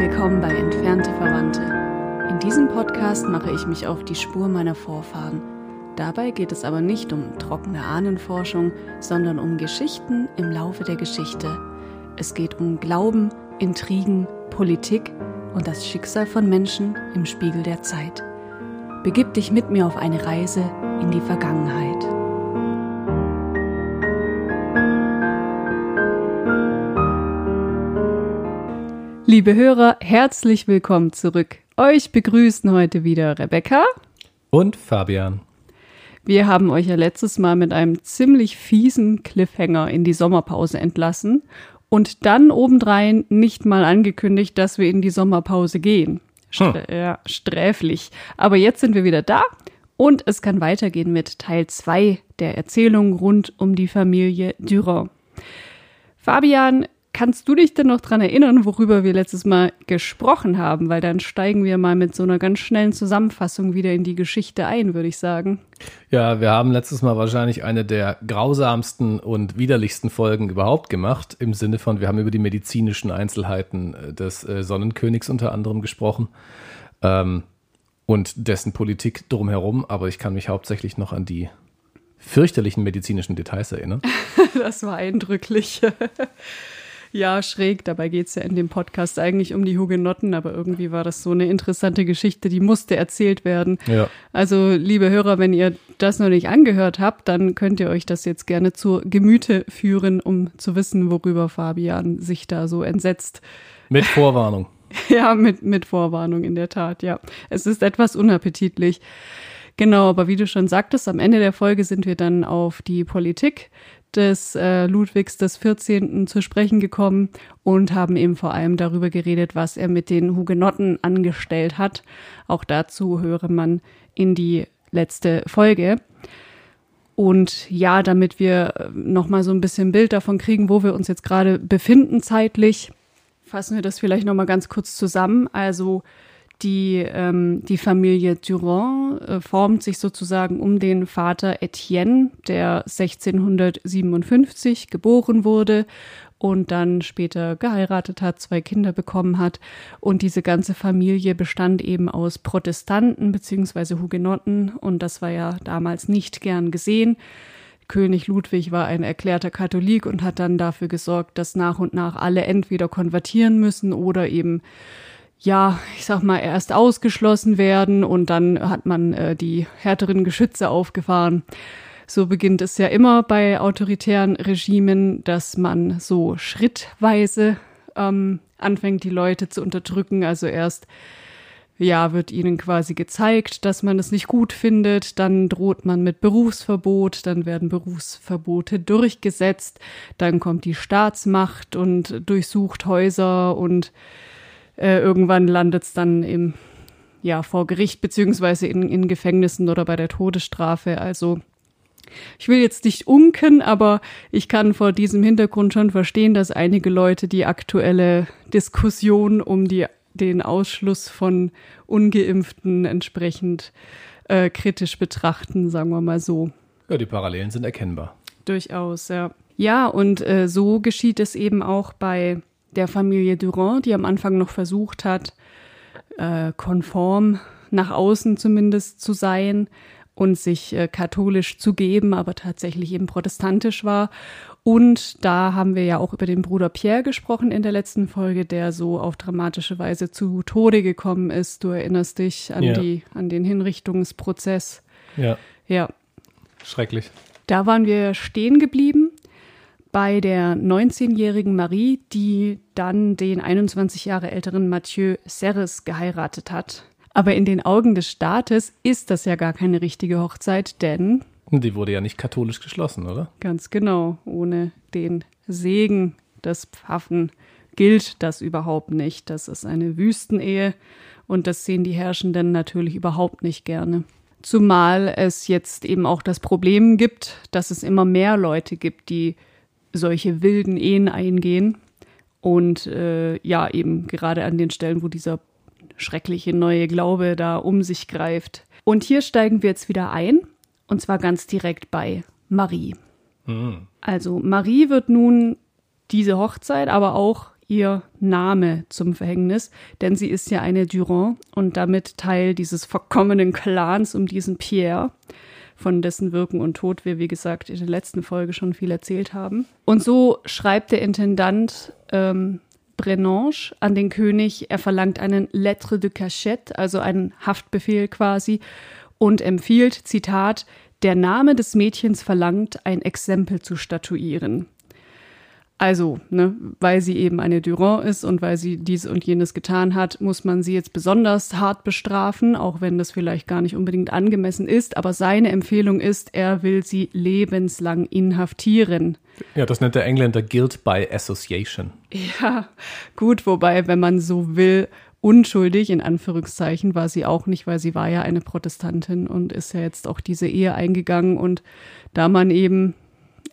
Willkommen bei Entfernte Verwandte. In diesem Podcast mache ich mich auf die Spur meiner Vorfahren. Dabei geht es aber nicht um trockene Ahnenforschung, sondern um Geschichten im Laufe der Geschichte. Es geht um Glauben, Intrigen, Politik und das Schicksal von Menschen im Spiegel der Zeit. Begib dich mit mir auf eine Reise in die Vergangenheit. Liebe Hörer, herzlich willkommen zurück. Euch begrüßen heute wieder Rebecca und Fabian. Wir haben euch ja letztes Mal mit einem ziemlich fiesen Cliffhanger in die Sommerpause entlassen und dann obendrein nicht mal angekündigt, dass wir in die Sommerpause gehen. Hm. Ja, sträflich. Aber jetzt sind wir wieder da und es kann weitergehen mit Teil 2 der Erzählung rund um die Familie Durand. Fabian, kannst du dich denn noch dran erinnern, worüber wir letztes Mal gesprochen haben? Weil dann steigen wir mal mit so einer ganz schnellen Zusammenfassung wieder in die Geschichte ein, würde ich sagen. Ja, wir haben letztes Mal wahrscheinlich eine der grausamsten und widerlichsten Folgen überhaupt gemacht, im Sinne von, wir haben über die medizinischen Einzelheiten äh, des äh, Sonnenkönigs unter anderem gesprochen. Ähm, und dessen Politik drumherum, aber ich kann mich hauptsächlich noch an die fürchterlichen medizinischen Details erinnern. das war eindrücklich. Ja, schräg. Dabei geht es ja in dem Podcast eigentlich um die Hugenotten, aber irgendwie war das so eine interessante Geschichte, die musste erzählt werden. Ja. Also, liebe Hörer, wenn ihr das noch nicht angehört habt, dann könnt ihr euch das jetzt gerne zur Gemüte führen, um zu wissen, worüber Fabian sich da so entsetzt. Mit Vorwarnung. ja, mit, mit Vorwarnung, in der Tat, ja. Es ist etwas unappetitlich. Genau, aber wie du schon sagtest, am Ende der Folge sind wir dann auf die Politik des äh, Ludwigs des 14. zu sprechen gekommen und haben eben vor allem darüber geredet, was er mit den Hugenotten angestellt hat. Auch dazu höre man in die letzte Folge. Und ja, damit wir äh, noch mal so ein bisschen Bild davon kriegen, wo wir uns jetzt gerade befinden zeitlich, fassen wir das vielleicht noch mal ganz kurz zusammen. Also die, ähm, die Familie Durand äh, formt sich sozusagen um den Vater Etienne, der 1657 geboren wurde und dann später geheiratet hat, zwei Kinder bekommen hat. Und diese ganze Familie bestand eben aus Protestanten beziehungsweise Hugenotten und das war ja damals nicht gern gesehen. König Ludwig war ein erklärter Katholik und hat dann dafür gesorgt, dass nach und nach alle entweder konvertieren müssen oder eben ja, ich sag mal, erst ausgeschlossen werden und dann hat man äh, die härteren Geschütze aufgefahren. So beginnt es ja immer bei autoritären Regimen, dass man so schrittweise ähm, anfängt, die Leute zu unterdrücken. Also erst ja, wird ihnen quasi gezeigt, dass man es nicht gut findet, dann droht man mit Berufsverbot, dann werden Berufsverbote durchgesetzt, dann kommt die Staatsmacht und durchsucht Häuser und äh, irgendwann landet es dann im, ja, vor Gericht beziehungsweise in, in Gefängnissen oder bei der Todesstrafe. Also ich will jetzt nicht unken, aber ich kann vor diesem Hintergrund schon verstehen, dass einige Leute die aktuelle Diskussion um die, den Ausschluss von ungeimpften entsprechend äh, kritisch betrachten, sagen wir mal so. Ja, die Parallelen sind erkennbar. Durchaus, ja. Ja, und äh, so geschieht es eben auch bei der Familie Durand, die am Anfang noch versucht hat, äh, konform nach außen zumindest zu sein und sich äh, katholisch zu geben, aber tatsächlich eben protestantisch war. Und da haben wir ja auch über den Bruder Pierre gesprochen in der letzten Folge, der so auf dramatische Weise zu Tode gekommen ist. Du erinnerst dich an, ja. die, an den Hinrichtungsprozess. Ja. Ja. Schrecklich. Da waren wir stehen geblieben bei der 19-jährigen Marie, die dann den 21 Jahre älteren Mathieu Serres geheiratet hat. Aber in den Augen des Staates ist das ja gar keine richtige Hochzeit, denn. Die wurde ja nicht katholisch geschlossen, oder? Ganz genau. Ohne den Segen des Pfaffen gilt das überhaupt nicht. Das ist eine Wüstenehe und das sehen die Herrschenden natürlich überhaupt nicht gerne. Zumal es jetzt eben auch das Problem gibt, dass es immer mehr Leute gibt, die solche wilden Ehen eingehen. Und äh, ja, eben gerade an den Stellen, wo dieser schreckliche neue Glaube da um sich greift. Und hier steigen wir jetzt wieder ein, und zwar ganz direkt bei Marie. Mhm. Also Marie wird nun diese Hochzeit, aber auch ihr Name zum Verhängnis, denn sie ist ja eine Durand und damit Teil dieses verkommenen Clans um diesen Pierre, von dessen Wirken und Tod wir, wie gesagt, in der letzten Folge schon viel erzählt haben. Und so schreibt der Intendant ähm, Brenange an den König, er verlangt einen Lettre de Cachette, also einen Haftbefehl quasi, und empfiehlt, Zitat, der Name des Mädchens verlangt, ein Exempel zu statuieren. Also, ne, weil sie eben eine Durand ist und weil sie dies und jenes getan hat, muss man sie jetzt besonders hart bestrafen, auch wenn das vielleicht gar nicht unbedingt angemessen ist. Aber seine Empfehlung ist, er will sie lebenslang inhaftieren. Ja, das nennt der Engländer Guilt by Association. Ja, gut, wobei, wenn man so will, unschuldig, in Anführungszeichen, war sie auch nicht, weil sie war ja eine Protestantin und ist ja jetzt auch diese Ehe eingegangen. Und da man eben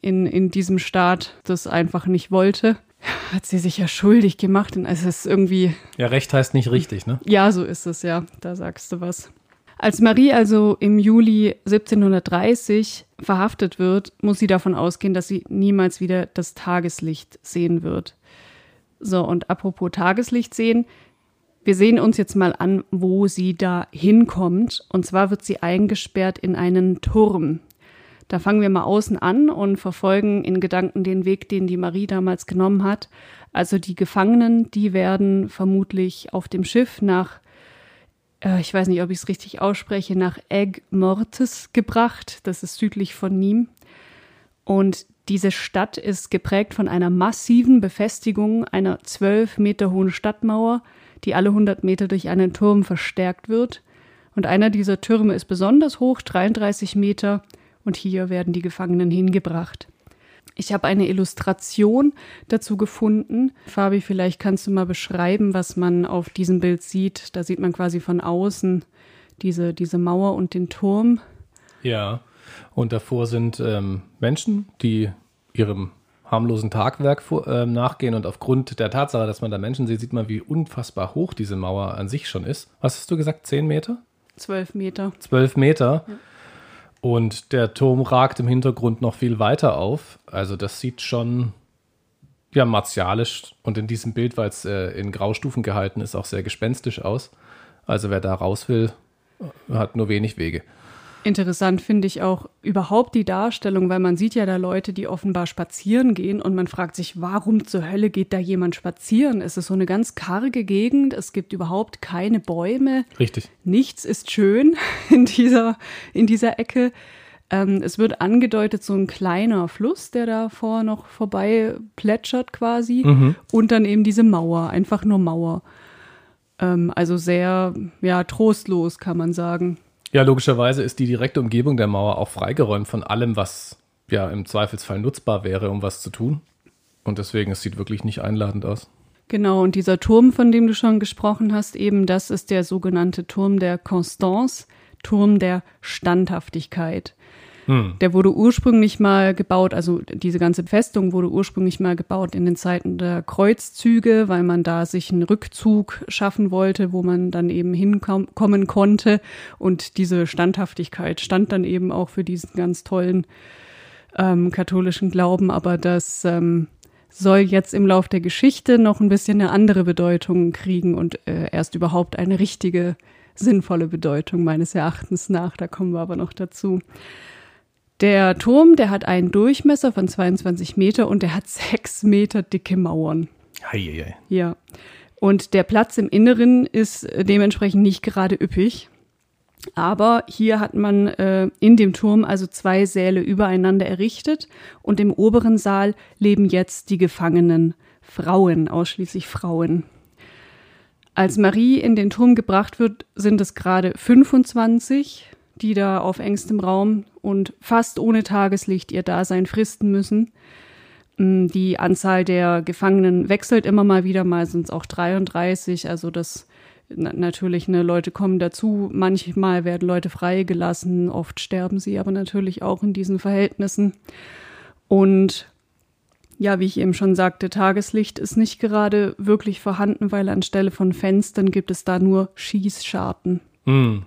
in, in diesem Staat das einfach nicht wollte, hat sie sich ja schuldig gemacht. Und es ist irgendwie. Ja, Recht heißt nicht richtig, ne? Ja, so ist es, ja. Da sagst du was. Als Marie also im Juli 1730 verhaftet wird, muss sie davon ausgehen, dass sie niemals wieder das Tageslicht sehen wird. So, und apropos Tageslicht sehen, wir sehen uns jetzt mal an, wo sie da hinkommt. Und zwar wird sie eingesperrt in einen Turm. Da fangen wir mal außen an und verfolgen in Gedanken den Weg, den die Marie damals genommen hat. Also die Gefangenen, die werden vermutlich auf dem Schiff nach, äh, ich weiß nicht, ob ich es richtig ausspreche, nach Egg Mortis gebracht. Das ist südlich von Nîmes. Und diese Stadt ist geprägt von einer massiven Befestigung einer zwölf Meter hohen Stadtmauer, die alle 100 Meter durch einen Turm verstärkt wird. Und einer dieser Türme ist besonders hoch, 33 Meter, und hier werden die Gefangenen hingebracht. Ich habe eine Illustration dazu gefunden. Fabi, vielleicht kannst du mal beschreiben, was man auf diesem Bild sieht. Da sieht man quasi von außen diese, diese Mauer und den Turm. Ja, und davor sind ähm, Menschen, die ihrem harmlosen Tagwerk äh, nachgehen. Und aufgrund der Tatsache, dass man da Menschen sieht, sieht man, wie unfassbar hoch diese Mauer an sich schon ist. Was hast du gesagt? Zehn Meter? Zwölf Meter. Zwölf Meter. Ja. Und der Turm ragt im Hintergrund noch viel weiter auf. Also das sieht schon ja martialisch und in diesem Bild, weil es äh, in Graustufen gehalten ist, auch sehr gespenstisch aus. Also wer da raus will, hat nur wenig Wege. Interessant finde ich auch überhaupt die Darstellung, weil man sieht ja da Leute, die offenbar spazieren gehen und man fragt sich, warum zur Hölle geht da jemand spazieren? Es ist so eine ganz karge Gegend, es gibt überhaupt keine Bäume. Richtig. Nichts ist schön in dieser, in dieser Ecke. Ähm, es wird angedeutet, so ein kleiner Fluss, der davor noch vorbei plätschert quasi. Mhm. Und dann eben diese Mauer, einfach nur Mauer. Ähm, also sehr, ja, trostlos, kann man sagen. Ja, logischerweise ist die direkte Umgebung der Mauer auch freigeräumt von allem, was ja im Zweifelsfall nutzbar wäre, um was zu tun. Und deswegen, es sieht wirklich nicht einladend aus. Genau, und dieser Turm, von dem du schon gesprochen hast, eben das ist der sogenannte Turm der Constance, Turm der Standhaftigkeit. Hm. Der wurde ursprünglich mal gebaut, also diese ganze Festung wurde ursprünglich mal gebaut in den Zeiten der Kreuzzüge, weil man da sich einen Rückzug schaffen wollte, wo man dann eben hinkommen konnte. Und diese Standhaftigkeit stand dann eben auch für diesen ganz tollen ähm, katholischen Glauben. Aber das ähm, soll jetzt im Lauf der Geschichte noch ein bisschen eine andere Bedeutung kriegen und äh, erst überhaupt eine richtige, sinnvolle Bedeutung meines Erachtens nach. Da kommen wir aber noch dazu. Der Turm, der hat einen Durchmesser von 22 Meter und der hat sechs Meter dicke Mauern. Heieiei. Ja. Und der Platz im Inneren ist dementsprechend nicht gerade üppig. Aber hier hat man äh, in dem Turm also zwei Säle übereinander errichtet und im oberen Saal leben jetzt die Gefangenen Frauen, ausschließlich Frauen. Als Marie in den Turm gebracht wird, sind es gerade 25 die da auf engstem Raum und fast ohne Tageslicht ihr Dasein fristen müssen. Mm, die Anzahl der Gefangenen wechselt immer mal wieder, mal sind es auch 33, also das natürlich, ne, Leute kommen dazu, manchmal werden Leute freigelassen, oft sterben sie aber natürlich auch in diesen Verhältnissen. Und ja, wie ich eben schon sagte, Tageslicht ist nicht gerade wirklich vorhanden, weil anstelle von Fenstern gibt es da nur Schießscharten. Mm.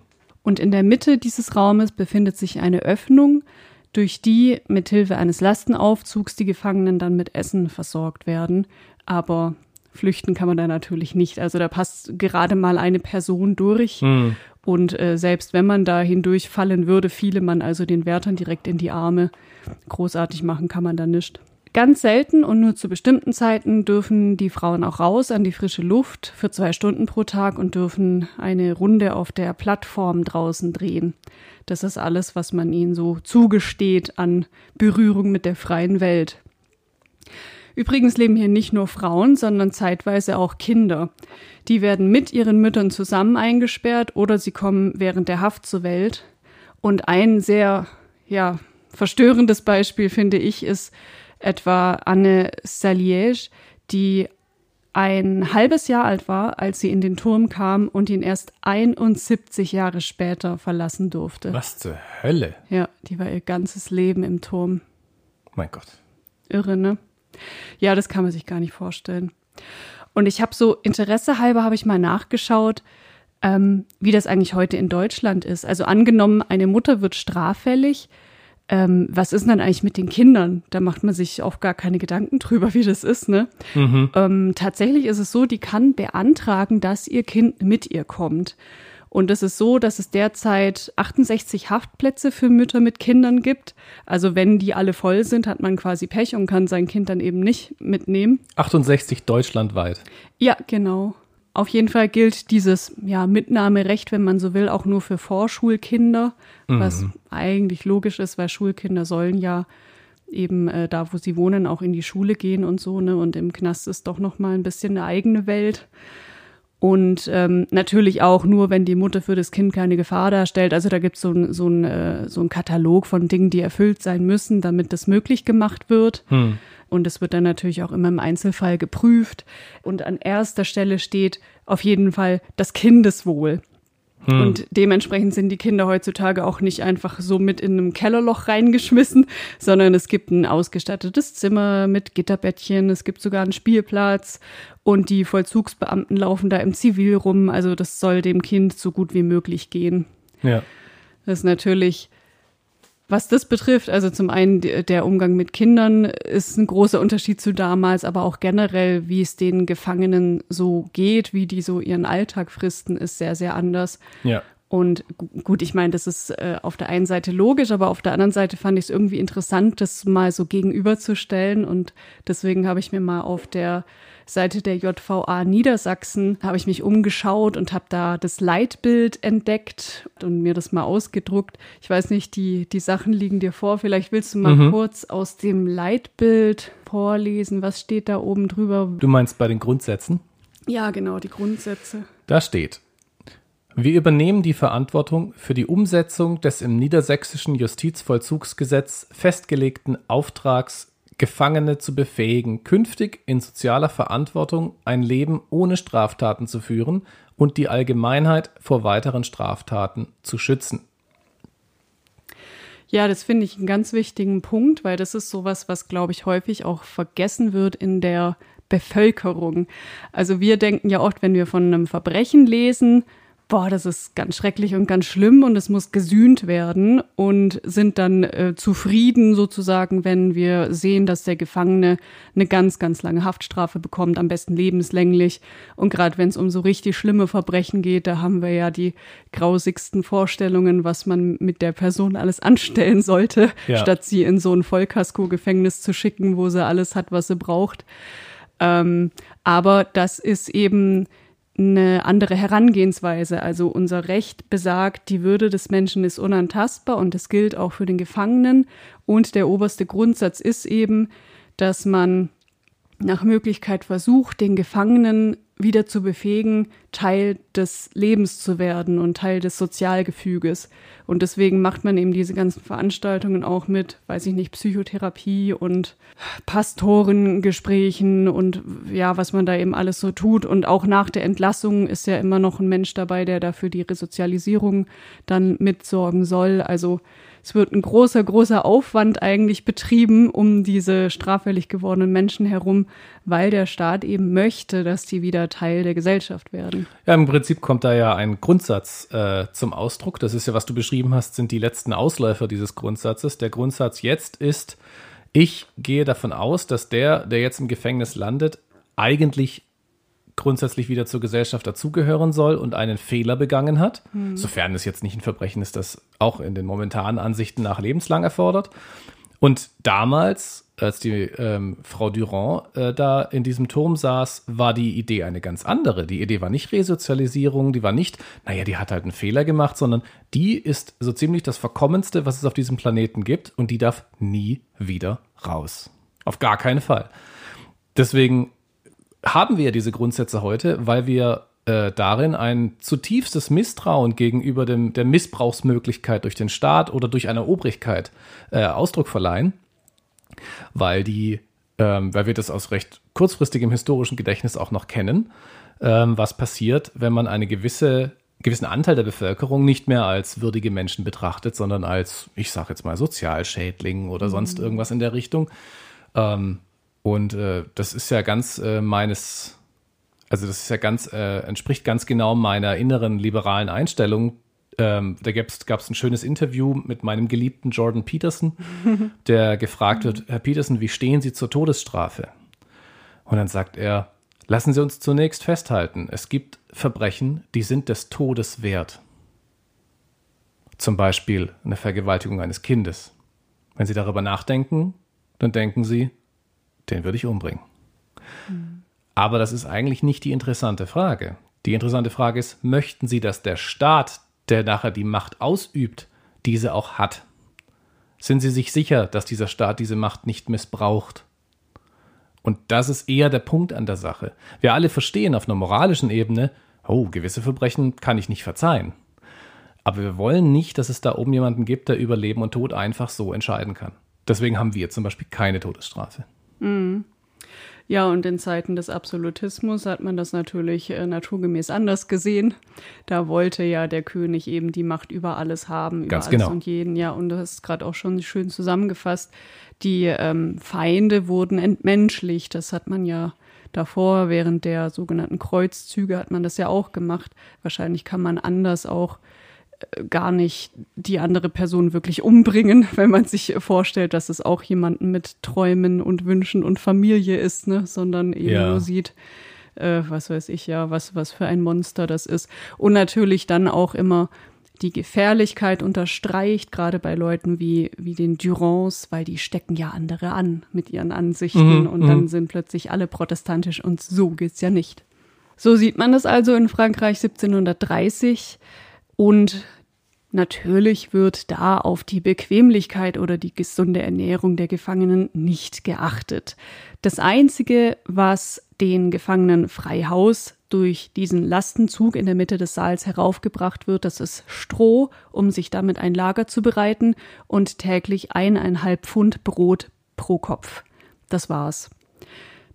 Und in der Mitte dieses Raumes befindet sich eine Öffnung, durch die mithilfe eines Lastenaufzugs die Gefangenen dann mit Essen versorgt werden. Aber flüchten kann man da natürlich nicht. Also da passt gerade mal eine Person durch. Mhm. Und äh, selbst wenn man da hindurchfallen würde, fiele man also den Wärtern direkt in die Arme. Großartig machen kann man da nicht. Ganz selten und nur zu bestimmten Zeiten dürfen die Frauen auch raus an die frische Luft für zwei Stunden pro Tag und dürfen eine Runde auf der Plattform draußen drehen. Das ist alles, was man ihnen so zugesteht an Berührung mit der freien Welt. Übrigens leben hier nicht nur Frauen, sondern zeitweise auch Kinder. Die werden mit ihren Müttern zusammen eingesperrt oder sie kommen während der Haft zur Welt. Und ein sehr, ja, verstörendes Beispiel, finde ich, ist etwa Anne Saliège, die ein halbes Jahr alt war, als sie in den Turm kam und ihn erst 71 Jahre später verlassen durfte. Was zur Hölle? Ja, die war ihr ganzes Leben im Turm. Mein Gott. Irre, ne? Ja, das kann man sich gar nicht vorstellen. Und ich habe so Interesse halber habe ich mal nachgeschaut, ähm, wie das eigentlich heute in Deutschland ist. Also angenommen, eine Mutter wird straffällig. Ähm, was ist denn dann eigentlich mit den Kindern? Da macht man sich auch gar keine Gedanken drüber, wie das ist. Ne? Mhm. Ähm, tatsächlich ist es so, die kann beantragen, dass ihr Kind mit ihr kommt. Und es ist so, dass es derzeit 68 Haftplätze für Mütter mit Kindern gibt. Also wenn die alle voll sind, hat man quasi Pech und kann sein Kind dann eben nicht mitnehmen. 68 deutschlandweit. Ja, genau. Auf jeden Fall gilt dieses ja, Mitnahmerecht, wenn man so will, auch nur für Vorschulkinder, mhm. was eigentlich logisch ist, weil Schulkinder sollen ja eben äh, da, wo sie wohnen, auch in die Schule gehen und so. Ne? Und im Knast ist doch noch mal ein bisschen eine eigene Welt. Und ähm, natürlich auch nur, wenn die Mutter für das Kind keine Gefahr darstellt. Also da gibt es so ein, so, ein, äh, so ein Katalog von Dingen, die erfüllt sein müssen, damit das möglich gemacht wird. Hm. Und es wird dann natürlich auch immer im Einzelfall geprüft. Und an erster Stelle steht auf jeden Fall das Kindeswohl. Hm. Und dementsprechend sind die Kinder heutzutage auch nicht einfach so mit in einem Kellerloch reingeschmissen, sondern es gibt ein ausgestattetes Zimmer mit Gitterbettchen, es gibt sogar einen Spielplatz und die Vollzugsbeamten laufen da im Zivil rum. Also das soll dem Kind so gut wie möglich gehen. Ja. Das ist natürlich was das betrifft, also zum einen der Umgang mit Kindern ist ein großer Unterschied zu damals, aber auch generell, wie es den Gefangenen so geht, wie die so ihren Alltag fristen, ist sehr, sehr anders. Ja. Und gut, ich meine, das ist äh, auf der einen Seite logisch, aber auf der anderen Seite fand ich es irgendwie interessant, das mal so gegenüberzustellen. Und deswegen habe ich mir mal auf der Seite der JVA Niedersachsen habe ich mich umgeschaut und habe da das Leitbild entdeckt und mir das mal ausgedruckt. Ich weiß nicht, die, die Sachen liegen dir vor. Vielleicht willst du mal mhm. kurz aus dem Leitbild vorlesen. Was steht da oben drüber? Du meinst bei den Grundsätzen? Ja, genau, die Grundsätze. Da steht. Wir übernehmen die Verantwortung für die Umsetzung des im niedersächsischen Justizvollzugsgesetz festgelegten Auftrags Gefangene zu befähigen, künftig in sozialer Verantwortung ein Leben ohne Straftaten zu führen und die Allgemeinheit vor weiteren Straftaten zu schützen. Ja, das finde ich einen ganz wichtigen Punkt, weil das ist sowas, was, glaube ich, häufig auch vergessen wird in der Bevölkerung. Also wir denken ja oft, wenn wir von einem Verbrechen lesen, boah, das ist ganz schrecklich und ganz schlimm und es muss gesühnt werden und sind dann äh, zufrieden sozusagen, wenn wir sehen, dass der Gefangene eine ganz, ganz lange Haftstrafe bekommt, am besten lebenslänglich. Und gerade wenn es um so richtig schlimme Verbrechen geht, da haben wir ja die grausigsten Vorstellungen, was man mit der Person alles anstellen sollte, ja. statt sie in so ein Vollkasko-Gefängnis zu schicken, wo sie alles hat, was sie braucht. Ähm, aber das ist eben eine andere Herangehensweise. Also unser Recht besagt, die Würde des Menschen ist unantastbar und das gilt auch für den Gefangenen. Und der oberste Grundsatz ist eben, dass man nach Möglichkeit versucht, den Gefangenen wieder zu befähigen, Teil des Lebens zu werden und Teil des Sozialgefüges. Und deswegen macht man eben diese ganzen Veranstaltungen auch mit, weiß ich nicht, Psychotherapie und Pastorengesprächen und ja, was man da eben alles so tut. Und auch nach der Entlassung ist ja immer noch ein Mensch dabei, der dafür die Resozialisierung dann mitsorgen soll. Also es wird ein großer, großer Aufwand eigentlich betrieben um diese straffällig gewordenen Menschen herum, weil der Staat eben möchte, dass die wieder Teil der Gesellschaft werden. Ja, im Prinzip kommt da ja ein Grundsatz äh, zum Ausdruck. Das ist ja, was du beschrieben hast, sind die letzten Ausläufer dieses Grundsatzes. Der Grundsatz jetzt ist, ich gehe davon aus, dass der, der jetzt im Gefängnis landet, eigentlich grundsätzlich wieder zur Gesellschaft dazugehören soll und einen Fehler begangen hat, mhm. sofern es jetzt nicht ein Verbrechen ist, das auch in den momentanen Ansichten nach lebenslang erfordert. Und damals, als die ähm, Frau Durand äh, da in diesem Turm saß, war die Idee eine ganz andere. Die Idee war nicht Resozialisierung, die war nicht, naja, die hat halt einen Fehler gemacht, sondern die ist so ziemlich das Verkommenste, was es auf diesem Planeten gibt und die darf nie wieder raus. Auf gar keinen Fall. Deswegen haben wir diese Grundsätze heute, weil wir äh, darin ein zutiefstes Misstrauen gegenüber dem, der Missbrauchsmöglichkeit durch den Staat oder durch eine Obrigkeit äh, Ausdruck verleihen, weil die, ähm, weil wir das aus recht kurzfristigem historischen Gedächtnis auch noch kennen, ähm, was passiert, wenn man eine gewisse gewissen Anteil der Bevölkerung nicht mehr als würdige Menschen betrachtet, sondern als, ich sage jetzt mal, Sozialschädling oder mhm. sonst irgendwas in der Richtung. Ähm, und äh, das ist ja ganz äh, meines, also das ist ja ganz, äh, entspricht ganz genau meiner inneren liberalen Einstellung. Ähm, da gab es ein schönes Interview mit meinem geliebten Jordan Peterson, der gefragt wird, Herr Peterson, wie stehen Sie zur Todesstrafe? Und dann sagt er, lassen Sie uns zunächst festhalten, es gibt Verbrechen, die sind des Todes wert. Zum Beispiel eine Vergewaltigung eines Kindes. Wenn Sie darüber nachdenken, dann denken Sie, den würde ich umbringen. Mhm. Aber das ist eigentlich nicht die interessante Frage. Die interessante Frage ist, möchten Sie, dass der Staat, der nachher die Macht ausübt, diese auch hat? Sind Sie sich sicher, dass dieser Staat diese Macht nicht missbraucht? Und das ist eher der Punkt an der Sache. Wir alle verstehen auf einer moralischen Ebene, oh, gewisse Verbrechen kann ich nicht verzeihen. Aber wir wollen nicht, dass es da oben jemanden gibt, der über Leben und Tod einfach so entscheiden kann. Deswegen haben wir zum Beispiel keine Todesstrafe. Mhm. Ja, und in Zeiten des Absolutismus hat man das natürlich äh, naturgemäß anders gesehen. Da wollte ja der König eben die Macht über alles haben, über Ganz alles genau. und jeden. Ja, und das ist gerade auch schon schön zusammengefasst. Die ähm, Feinde wurden entmenschlicht. Das hat man ja davor, während der sogenannten Kreuzzüge, hat man das ja auch gemacht. Wahrscheinlich kann man anders auch gar nicht die andere Person wirklich umbringen, wenn man sich vorstellt, dass es auch jemanden mit Träumen und Wünschen und Familie ist, ne, sondern eben ja. nur sieht, äh, was weiß ich ja, was, was für ein Monster das ist. Und natürlich dann auch immer die Gefährlichkeit unterstreicht, gerade bei Leuten wie, wie den Durands, weil die stecken ja andere an mit ihren Ansichten mhm, und dann mhm. sind plötzlich alle protestantisch und so geht's ja nicht. So sieht man das also in Frankreich 1730. Und natürlich wird da auf die Bequemlichkeit oder die gesunde Ernährung der Gefangenen nicht geachtet. Das Einzige, was den Gefangenen frei Haus durch diesen Lastenzug in der Mitte des Saals heraufgebracht wird, das ist Stroh, um sich damit ein Lager zu bereiten und täglich eineinhalb Pfund Brot pro Kopf. Das war's.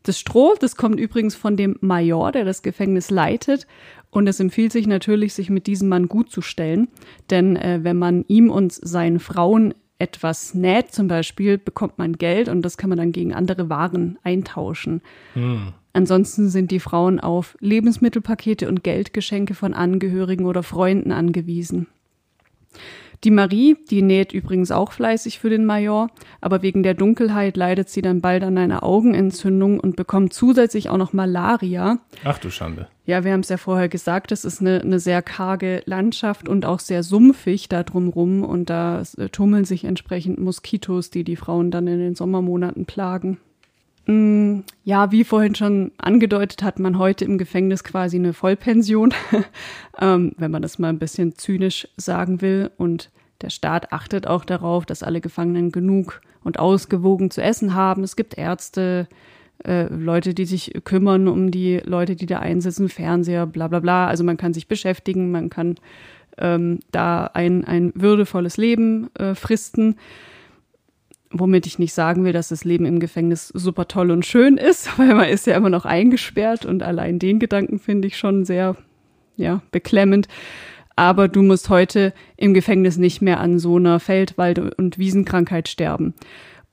Das Stroh, das kommt übrigens von dem Major, der das Gefängnis leitet. Und es empfiehlt sich natürlich, sich mit diesem Mann gut zu stellen. Denn äh, wenn man ihm und seinen Frauen etwas näht zum Beispiel, bekommt man Geld und das kann man dann gegen andere Waren eintauschen. Hm. Ansonsten sind die Frauen auf Lebensmittelpakete und Geldgeschenke von Angehörigen oder Freunden angewiesen. Die Marie, die näht übrigens auch fleißig für den Major, aber wegen der Dunkelheit leidet sie dann bald an einer Augenentzündung und bekommt zusätzlich auch noch Malaria. Ach du Schande. Ja, wir haben es ja vorher gesagt, es ist eine, eine sehr karge Landschaft und auch sehr sumpfig da drumrum und da äh, tummeln sich entsprechend Moskitos, die die Frauen dann in den Sommermonaten plagen. Mm, ja, wie vorhin schon angedeutet, hat man heute im Gefängnis quasi eine Vollpension, ähm, wenn man das mal ein bisschen zynisch sagen will. Und der Staat achtet auch darauf, dass alle Gefangenen genug und ausgewogen zu essen haben. Es gibt Ärzte, äh, Leute, die sich kümmern um die Leute, die da einsitzen, Fernseher, bla bla bla. Also man kann sich beschäftigen, man kann ähm, da ein, ein würdevolles Leben äh, fristen womit ich nicht sagen will, dass das Leben im Gefängnis super toll und schön ist, weil man ist ja immer noch eingesperrt und allein den Gedanken finde ich schon sehr, ja, beklemmend. Aber du musst heute im Gefängnis nicht mehr an so einer Feldwald- und Wiesenkrankheit sterben.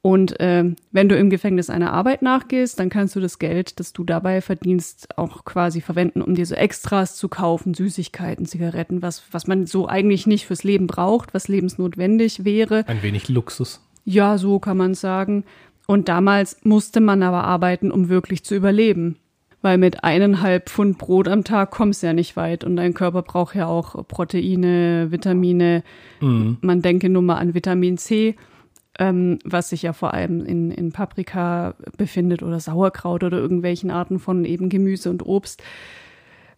Und äh, wenn du im Gefängnis einer Arbeit nachgehst, dann kannst du das Geld, das du dabei verdienst, auch quasi verwenden, um dir so Extras zu kaufen, Süßigkeiten, Zigaretten, was, was man so eigentlich nicht fürs Leben braucht, was lebensnotwendig wäre. Ein wenig Luxus. Ja, so kann man sagen. Und damals musste man aber arbeiten, um wirklich zu überleben. weil mit eineinhalb Pfund Brot am Tag kommst du ja nicht weit und dein Körper braucht ja auch Proteine, Vitamine. Mhm. Man denke nur mal an Vitamin C, ähm, was sich ja vor allem in, in Paprika befindet oder Sauerkraut oder irgendwelchen Arten von eben Gemüse und Obst.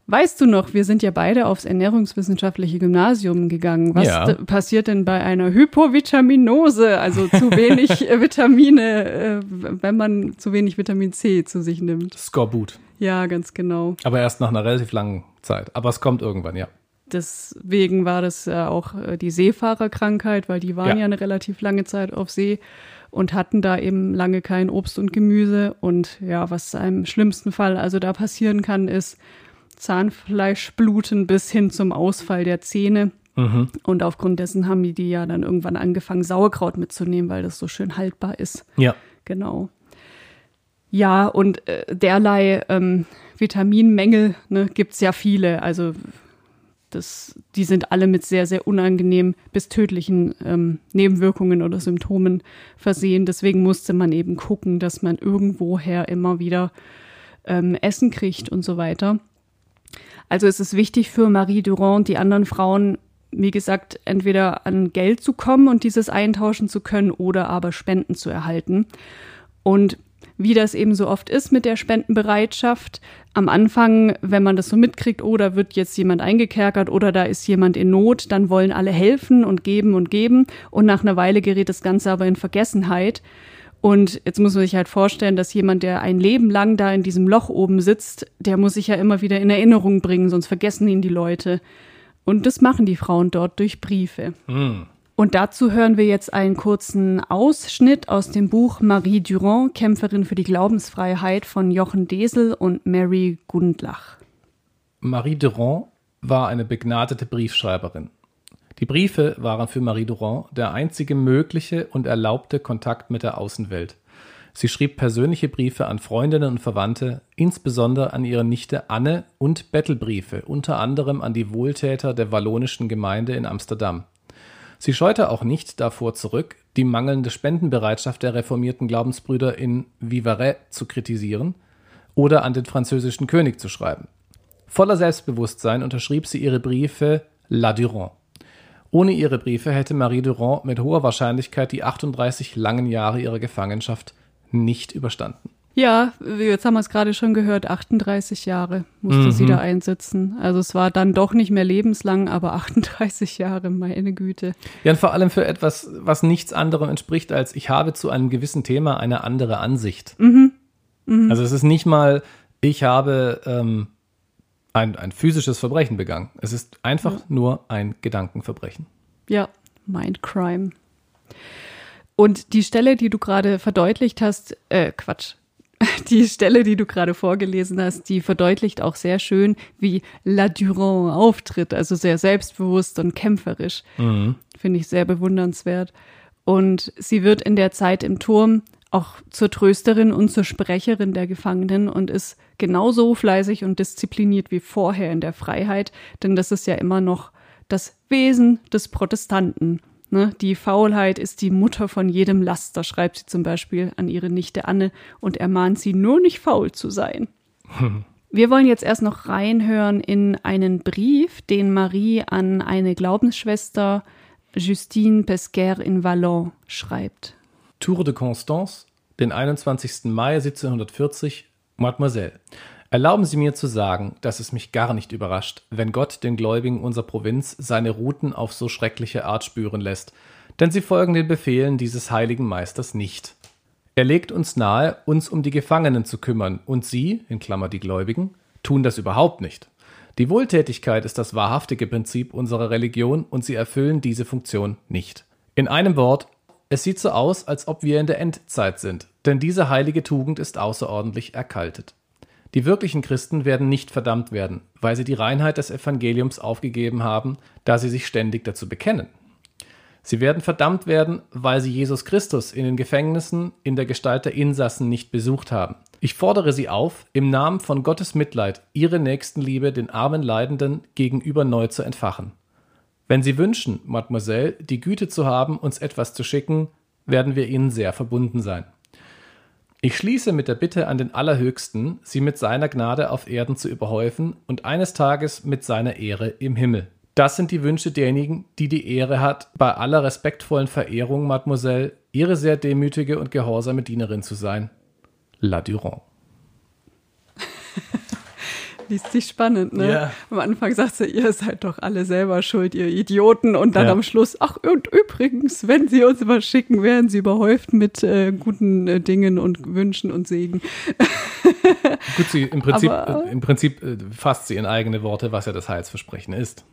Weißt du noch, wir sind ja beide aufs ernährungswissenschaftliche Gymnasium gegangen. Was ja. passiert denn bei einer Hypovitaminose, also zu wenig Vitamine, äh, wenn man zu wenig Vitamin C zu sich nimmt? Skorbut. Ja, ganz genau. Aber erst nach einer relativ langen Zeit. Aber es kommt irgendwann, ja. Deswegen war das ja auch äh, die Seefahrerkrankheit, weil die waren ja. ja eine relativ lange Zeit auf See und hatten da eben lange kein Obst und Gemüse. Und ja, was im schlimmsten Fall also da passieren kann, ist, Zahnfleischbluten bis hin zum Ausfall der Zähne. Mhm. Und aufgrund dessen haben die ja dann irgendwann angefangen, Sauerkraut mitzunehmen, weil das so schön haltbar ist. Ja. Genau. Ja, und äh, derlei ähm, Vitaminmängel ne, gibt es ja viele. Also das, die sind alle mit sehr, sehr unangenehmen bis tödlichen ähm, Nebenwirkungen oder Symptomen versehen. Deswegen musste man eben gucken, dass man irgendwoher immer wieder ähm, Essen kriegt und so weiter. Also es ist wichtig für Marie Durand, die anderen Frauen, wie gesagt, entweder an Geld zu kommen und dieses eintauschen zu können oder aber Spenden zu erhalten. Und wie das eben so oft ist mit der Spendenbereitschaft, am Anfang, wenn man das so mitkriegt, oh, da wird jetzt jemand eingekerkert oder da ist jemand in Not, dann wollen alle helfen und geben und geben und nach einer Weile gerät das Ganze aber in Vergessenheit. Und jetzt muss man sich halt vorstellen, dass jemand, der ein Leben lang da in diesem Loch oben sitzt, der muss sich ja immer wieder in Erinnerung bringen, sonst vergessen ihn die Leute. Und das machen die Frauen dort durch Briefe. Mhm. Und dazu hören wir jetzt einen kurzen Ausschnitt aus dem Buch Marie Durand, Kämpferin für die Glaubensfreiheit von Jochen Desel und Mary Gundlach. Marie Durand war eine begnadete Briefschreiberin. Die Briefe waren für Marie Durand der einzige mögliche und erlaubte Kontakt mit der Außenwelt. Sie schrieb persönliche Briefe an Freundinnen und Verwandte, insbesondere an ihre Nichte Anne und Bettelbriefe, unter anderem an die Wohltäter der wallonischen Gemeinde in Amsterdam. Sie scheute auch nicht davor zurück, die mangelnde Spendenbereitschaft der reformierten Glaubensbrüder in Vivarais zu kritisieren oder an den französischen König zu schreiben. Voller Selbstbewusstsein unterschrieb sie ihre Briefe La Durand. Ohne ihre Briefe hätte Marie Durand mit hoher Wahrscheinlichkeit die 38 langen Jahre ihrer Gefangenschaft nicht überstanden. Ja, jetzt haben wir es gerade schon gehört, 38 Jahre musste mhm. sie da einsitzen. Also es war dann doch nicht mehr lebenslang, aber 38 Jahre, meine Güte. Ja, und vor allem für etwas, was nichts anderem entspricht, als ich habe zu einem gewissen Thema eine andere Ansicht. Mhm. Mhm. Also es ist nicht mal, ich habe ähm, ein, ein physisches Verbrechen begangen. Es ist einfach ja. nur ein Gedankenverbrechen. Ja, Mindcrime. Und die Stelle, die du gerade verdeutlicht hast, äh, Quatsch. Die Stelle, die du gerade vorgelesen hast, die verdeutlicht auch sehr schön, wie La Durand auftritt, also sehr selbstbewusst und kämpferisch. Mhm. Finde ich sehr bewundernswert. Und sie wird in der Zeit im Turm auch zur Trösterin und zur Sprecherin der Gefangenen und ist genauso fleißig und diszipliniert wie vorher in der Freiheit, denn das ist ja immer noch das Wesen des Protestanten. Ne? Die Faulheit ist die Mutter von jedem Laster, schreibt sie zum Beispiel an ihre Nichte Anne und ermahnt sie nur nicht faul zu sein. Wir wollen jetzt erst noch reinhören in einen Brief, den Marie an eine Glaubensschwester Justine Pesquer in Vallon schreibt. Tour de Constance, den 21. Mai 1740, Mademoiselle. Erlauben Sie mir zu sagen, dass es mich gar nicht überrascht, wenn Gott den Gläubigen unserer Provinz seine Routen auf so schreckliche Art spüren lässt, denn sie folgen den Befehlen dieses heiligen Meisters nicht. Er legt uns nahe, uns um die Gefangenen zu kümmern, und sie, in Klammer die Gläubigen, tun das überhaupt nicht. Die Wohltätigkeit ist das wahrhaftige Prinzip unserer Religion und sie erfüllen diese Funktion nicht. In einem Wort, es sieht so aus, als ob wir in der Endzeit sind, denn diese heilige Tugend ist außerordentlich erkaltet. Die wirklichen Christen werden nicht verdammt werden, weil sie die Reinheit des Evangeliums aufgegeben haben, da sie sich ständig dazu bekennen. Sie werden verdammt werden, weil sie Jesus Christus in den Gefängnissen in der Gestalt der Insassen nicht besucht haben. Ich fordere Sie auf, im Namen von Gottes Mitleid Ihre Nächstenliebe den armen Leidenden gegenüber neu zu entfachen. Wenn Sie wünschen, Mademoiselle, die Güte zu haben, uns etwas zu schicken, werden wir Ihnen sehr verbunden sein. Ich schließe mit der Bitte an den Allerhöchsten, sie mit seiner Gnade auf Erden zu überhäufen und eines Tages mit seiner Ehre im Himmel. Das sind die Wünsche derjenigen, die die Ehre hat, bei aller respektvollen Verehrung, Mademoiselle, Ihre sehr demütige und gehorsame Dienerin zu sein. La Durand. Liest sich spannend, ne? Ja. Am Anfang sagt sie, ihr seid doch alle selber schuld, ihr Idioten. Und dann Ja. am Schluss, ach, und übrigens, wenn sie uns was schicken, werden sie überhäuft mit äh, guten äh, Dingen und Wünschen und Segen. Gut, sie im Prinzip, Aber- äh, im Prinzip äh, fasst sie in eigene Worte, was ja das Heilsversprechen ist.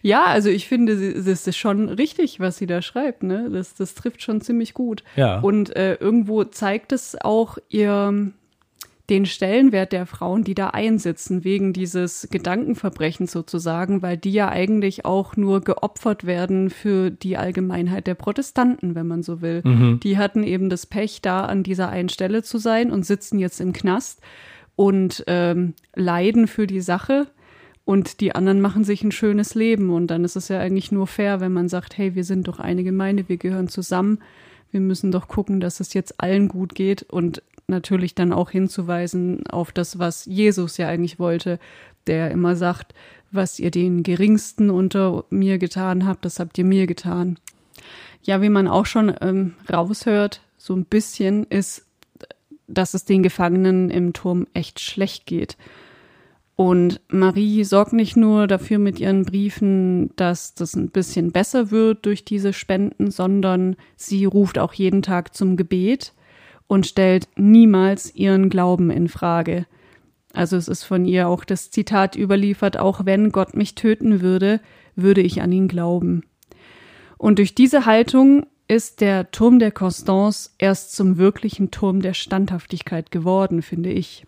Ja, also ich finde, das ist schon richtig, was sie da schreibt, ne? Das, das trifft schon ziemlich gut. Ja. Und äh, irgendwo zeigt es auch ihr den Stellenwert der Frauen, die da einsitzen, wegen dieses Gedankenverbrechens sozusagen, weil die ja eigentlich auch nur geopfert werden für die Allgemeinheit der Protestanten, wenn man so will. Die hatten eben das Pech, da an dieser einen Stelle zu sein und sitzen jetzt im Knast und ähm, leiden für die Sache. Und die anderen machen sich ein schönes Leben. Und dann ist es ja eigentlich nur fair, wenn man sagt, hey, wir sind doch eine Gemeinde, wir gehören zusammen. Wir müssen doch gucken, dass es jetzt allen gut geht und natürlich dann auch hinzuweisen auf das, was Jesus ja eigentlich wollte, der immer sagt, was ihr den Geringsten unter mir getan habt, das habt ihr mir getan. Ja, wie man auch schon ähm, raushört, so ein bisschen ist, dass es den Gefangenen im Turm echt schlecht geht. Und Marie sorgt nicht nur dafür mit ihren Briefen, dass das ein bisschen besser wird durch diese Spenden, sondern sie ruft auch jeden Tag zum Gebet und stellt niemals ihren Glauben in Frage. Also es ist von ihr auch das Zitat überliefert, auch wenn Gott mich töten würde, würde ich an ihn glauben. Und durch diese Haltung ist der Turm der Constance erst zum wirklichen Turm der Standhaftigkeit geworden, finde ich.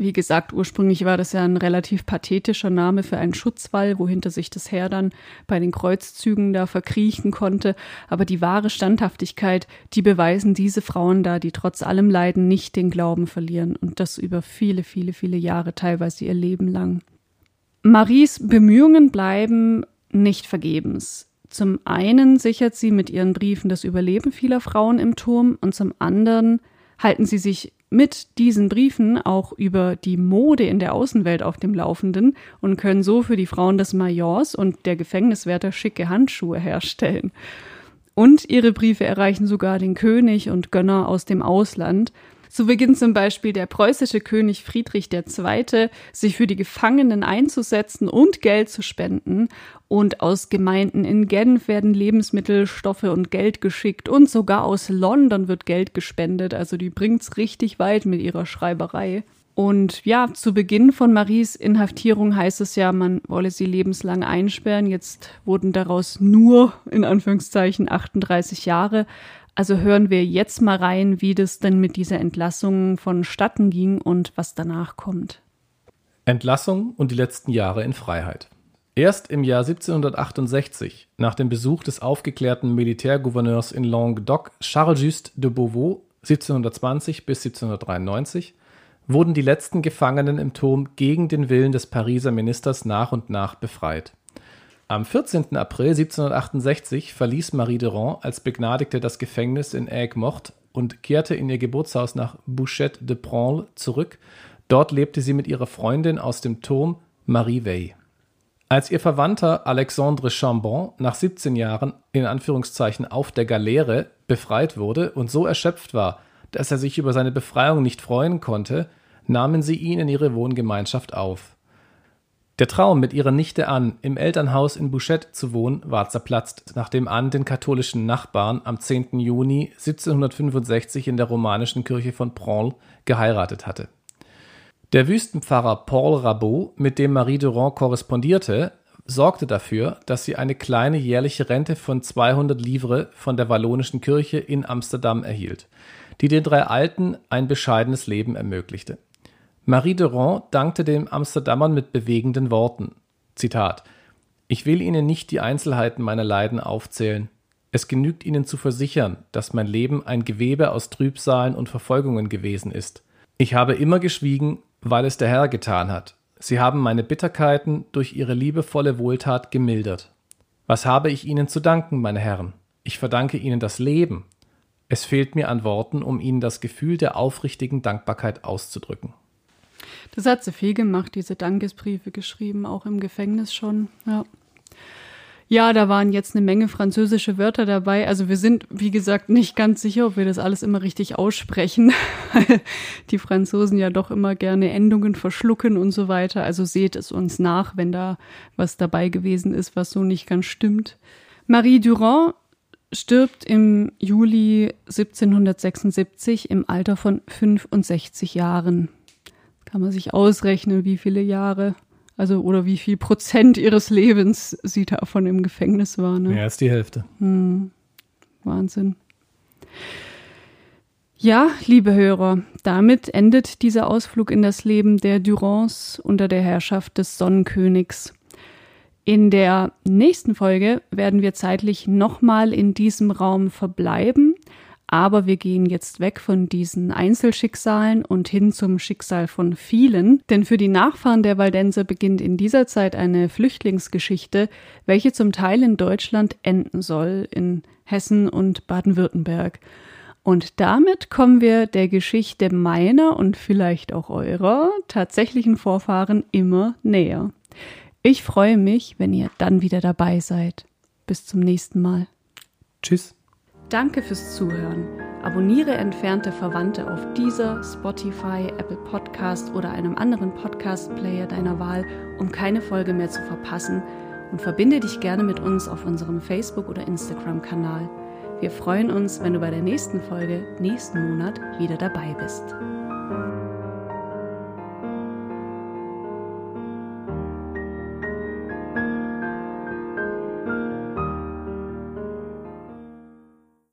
Wie gesagt, ursprünglich war das ja ein relativ pathetischer Name für einen Schutzwall, wohinter sich das Heer dann bei den Kreuzzügen da verkriechen konnte. Aber die wahre Standhaftigkeit, die beweisen diese Frauen da, die trotz allem Leiden nicht den Glauben verlieren und das über viele, viele, viele Jahre, teilweise ihr Leben lang. Maries Bemühungen bleiben nicht vergebens. Zum einen sichert sie mit ihren Briefen das Überleben vieler Frauen im Turm und zum anderen halten sie sich mit diesen Briefen auch über die Mode in der Außenwelt auf dem Laufenden und können so für die Frauen des Majors und der Gefängniswärter schicke Handschuhe herstellen. Und ihre Briefe erreichen sogar den König und Gönner aus dem Ausland. So beginnt zum Beispiel der preußische König Friedrich II. sich für die Gefangenen einzusetzen und Geld zu spenden. Und aus Gemeinden in Genf werden Lebensmittel, Stoffe und Geld geschickt. Und sogar aus London wird Geld gespendet. Also die bringt's richtig weit mit ihrer Schreiberei. Und ja, zu Beginn von Maries Inhaftierung heißt es ja, man wolle sie lebenslang einsperren. Jetzt wurden daraus nur, in Anführungszeichen, 38 Jahre. Also hören wir jetzt mal rein, wie das denn mit dieser Entlassung vonstatten ging und was danach kommt. Entlassung und die letzten Jahre in Freiheit. Erst im Jahr 1768, nach dem Besuch des aufgeklärten Militärgouverneurs in Languedoc Charles-Just de Beauvau 1720 bis 1793, wurden die letzten Gefangenen im Turm gegen den Willen des Pariser Ministers nach und nach befreit. Am 14. April 1768 verließ Marie Durand als Begnadigte das Gefängnis in Aigues-Mortes und kehrte in ihr Geburtshaus nach Bouchette de Branle zurück. Dort lebte sie mit ihrer Freundin aus dem Turm, Marie Wey. Als ihr Verwandter Alexandre Chambon nach 17 Jahren in Anführungszeichen auf der Galeere befreit wurde und so erschöpft war, dass er sich über seine Befreiung nicht freuen konnte, nahmen sie ihn in ihre Wohngemeinschaft auf. Der Traum, mit ihrer Nichte Anne im Elternhaus in Bouchette zu wohnen, war zerplatzt, nachdem Anne den katholischen Nachbarn am 10. Juni 1765 in der romanischen Kirche von Branle geheiratet hatte. Der Wüstenpfarrer Paul Rabot, mit dem Marie Durand korrespondierte, sorgte dafür, dass sie eine kleine jährliche Rente von 200 Livres von der wallonischen Kirche in Amsterdam erhielt, die den drei Alten ein bescheidenes Leben ermöglichte. Marie Durand dankte den Amsterdamern mit bewegenden Worten. Zitat: Ich will Ihnen nicht die Einzelheiten meiner Leiden aufzählen. Es genügt Ihnen zu versichern, dass mein Leben ein Gewebe aus Trübsalen und Verfolgungen gewesen ist. Ich habe immer geschwiegen, weil es der Herr getan hat. Sie haben meine Bitterkeiten durch Ihre liebevolle Wohltat gemildert. Was habe ich Ihnen zu danken, meine Herren? Ich verdanke Ihnen das Leben. Es fehlt mir an Worten, um Ihnen das Gefühl der aufrichtigen Dankbarkeit auszudrücken. Das hat sie viel gemacht, diese Dankesbriefe geschrieben, auch im Gefängnis schon. Ja. Ja, da waren jetzt eine Menge französische Wörter dabei. Also wir sind, wie gesagt, nicht ganz sicher, ob wir das alles immer richtig aussprechen, weil die Franzosen ja doch immer gerne Endungen verschlucken und so weiter. Also seht es uns nach, wenn da was dabei gewesen ist, was so nicht ganz stimmt. Marie Durand stirbt im Juli 1776 im Alter von 65 Jahren. Kann man sich ausrechnen, wie viele Jahre also, oder wie viel Prozent ihres Lebens sie davon im Gefängnis war. Ne? Mehr als die Hälfte. Hm. Wahnsinn. Ja, liebe Hörer, damit endet dieser Ausflug in das Leben der Durance unter der Herrschaft des Sonnenkönigs. In der nächsten Folge werden wir zeitlich nochmal in diesem Raum verbleiben, aber wir gehen jetzt weg von diesen Einzelschicksalen und hin zum Schicksal von vielen. Denn für die Nachfahren der Waldenser beginnt in dieser Zeit eine Flüchtlingsgeschichte, welche zum Teil in Deutschland enden soll, in Hessen und Baden-Württemberg. Und damit kommen wir der Geschichte meiner und vielleicht auch eurer tatsächlichen Vorfahren immer näher. Ich freue mich, wenn ihr dann wieder dabei seid. Bis zum nächsten Mal. Tschüss. Danke fürs Zuhören. Abonniere entfernte Verwandte auf dieser, Spotify, Apple Podcast oder einem anderen Podcast-Player deiner Wahl, um keine Folge mehr zu verpassen und verbinde dich gerne mit uns auf unserem Facebook- oder Instagram-Kanal. Wir freuen uns, wenn du bei der nächsten Folge nächsten Monat wieder dabei bist.